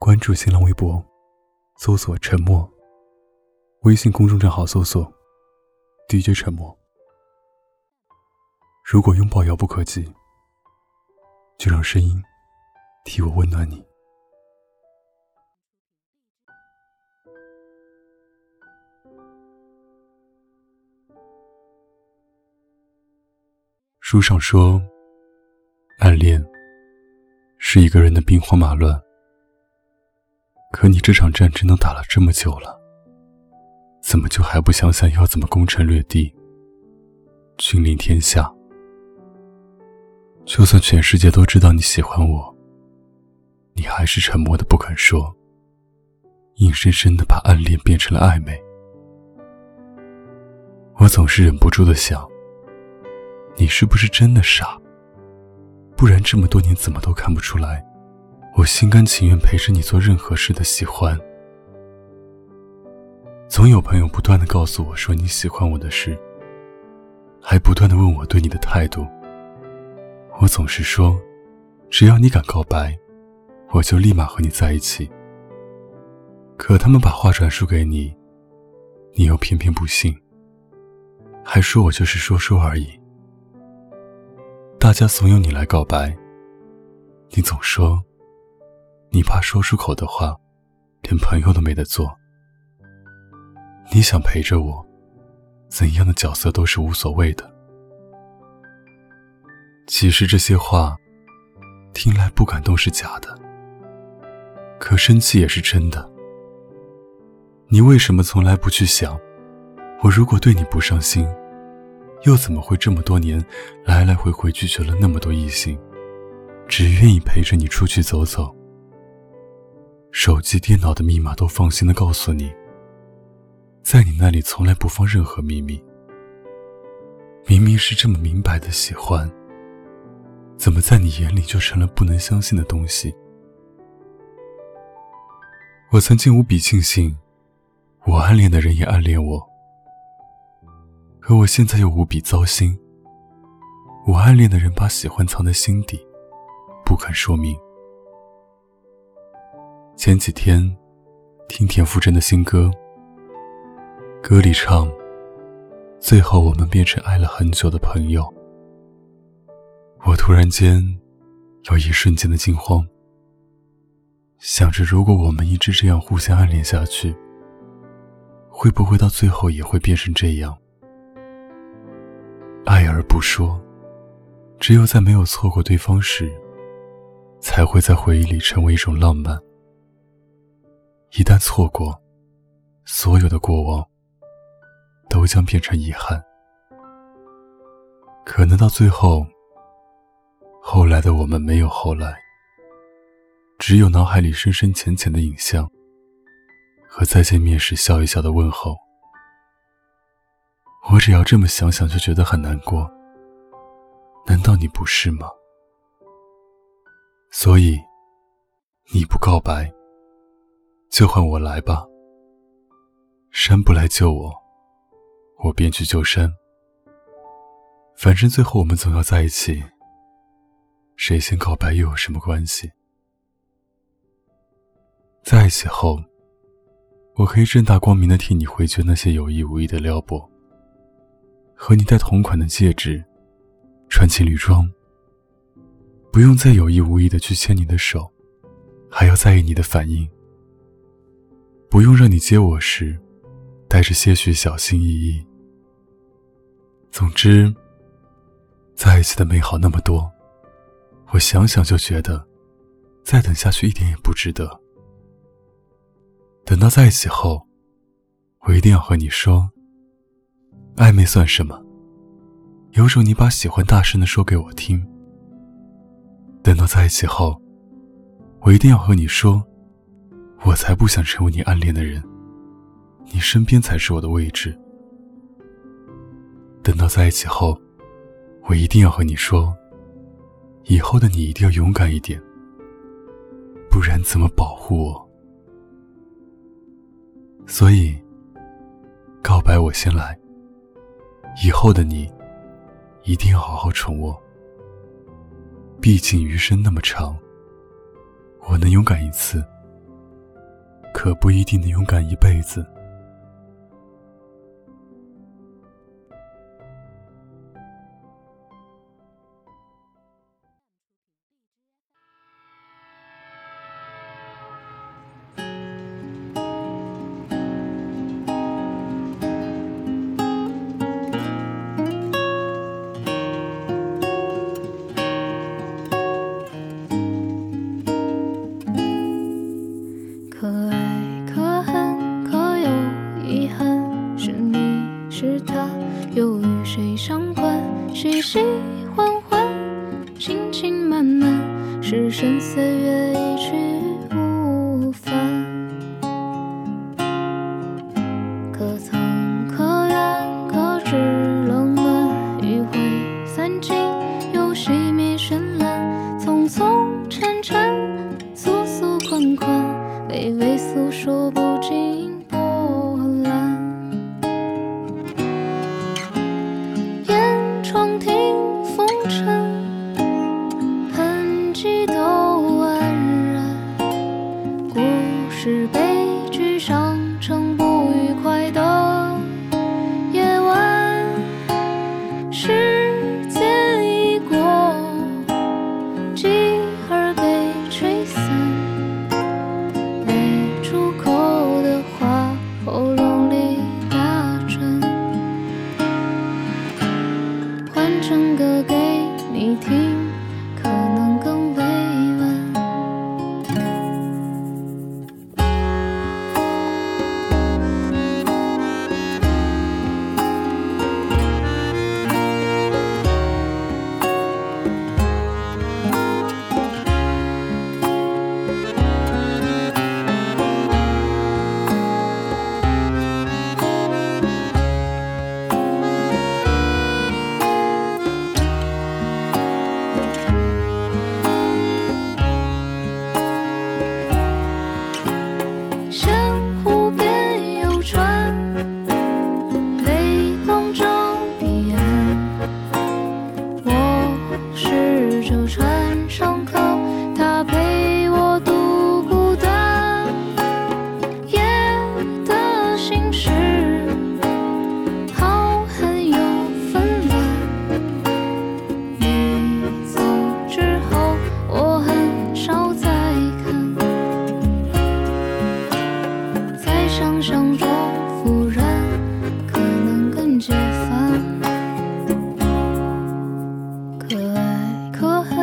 关注新浪微博，搜索“沉默”。微信公众账号搜索 “DJ 沉默”。如果拥抱遥不可及，就让声音替我温暖你。书上说，暗恋是一个人的兵荒马乱。可你这场战争都打了这么久了，怎么就还不想想要怎么攻城略地、君临天下？就算全世界都知道你喜欢我，你还是沉默的不肯说，硬生生的把暗恋变成了暧昧。我总是忍不住的想。你是不是真的傻？不然这么多年怎么都看不出来，我心甘情愿陪着你做任何事的喜欢。总有朋友不断的告诉我说你喜欢我的事，还不断的问我对你的态度。我总是说，只要你敢告白，我就立马和你在一起。可他们把话转述给你，你又偏偏不信，还说我就是说说而已。大家怂恿你来告白，你总说，你怕说出口的话，连朋友都没得做。你想陪着我，怎样的角色都是无所谓的。其实这些话，听来不感动是假的，可生气也是真的。你为什么从来不去想，我如果对你不上心？又怎么会这么多年来来回回拒绝了那么多异性，只愿意陪着你出去走走？手机、电脑的密码都放心的告诉你，在你那里从来不放任何秘密。明明是这么明白的喜欢，怎么在你眼里就成了不能相信的东西？我曾经无比庆幸，我暗恋的人也暗恋我。可我现在又无比糟心。我暗恋的人把喜欢藏在心底，不肯说明。前几天听田馥甄的新歌，歌里唱：“最后我们变成爱了很久的朋友。”我突然间有一瞬间的惊慌，想着如果我们一直这样互相暗恋下去，会不会到最后也会变成这样？爱而不说，只有在没有错过对方时，才会在回忆里成为一种浪漫。一旦错过，所有的过往都将变成遗憾。可能到最后，后来的我们没有后来，只有脑海里深深浅浅的影像和再见面时笑一笑的问候。我只要这么想想就觉得很难过，难道你不是吗？所以，你不告白，就换我来吧。山不来救我，我便去救山。反正最后我们总要在一起，谁先告白又有什么关系？在一起后，我可以正大光明的替你回绝那些有意无意的撩拨。和你戴同款的戒指，穿情侣装，不用再有意无意的去牵你的手，还要在意你的反应。不用让你接我时，带着些许小心翼翼。总之，在一起的美好那么多，我想想就觉得，再等下去一点也不值得。等到在一起后，我一定要和你说。暧昧算什么？有种你把喜欢大声的说给我听。等到在一起后，我一定要和你说，我才不想成为你暗恋的人，你身边才是我的位置。等到在一起后，我一定要和你说，以后的你一定要勇敢一点，不然怎么保护我？所以，告白我先来。以后的你，一定要好好宠我。毕竟余生那么长，我能勇敢一次，可不一定能勇敢一辈子。微微诉说不尽波澜，烟窗听风尘。可恨。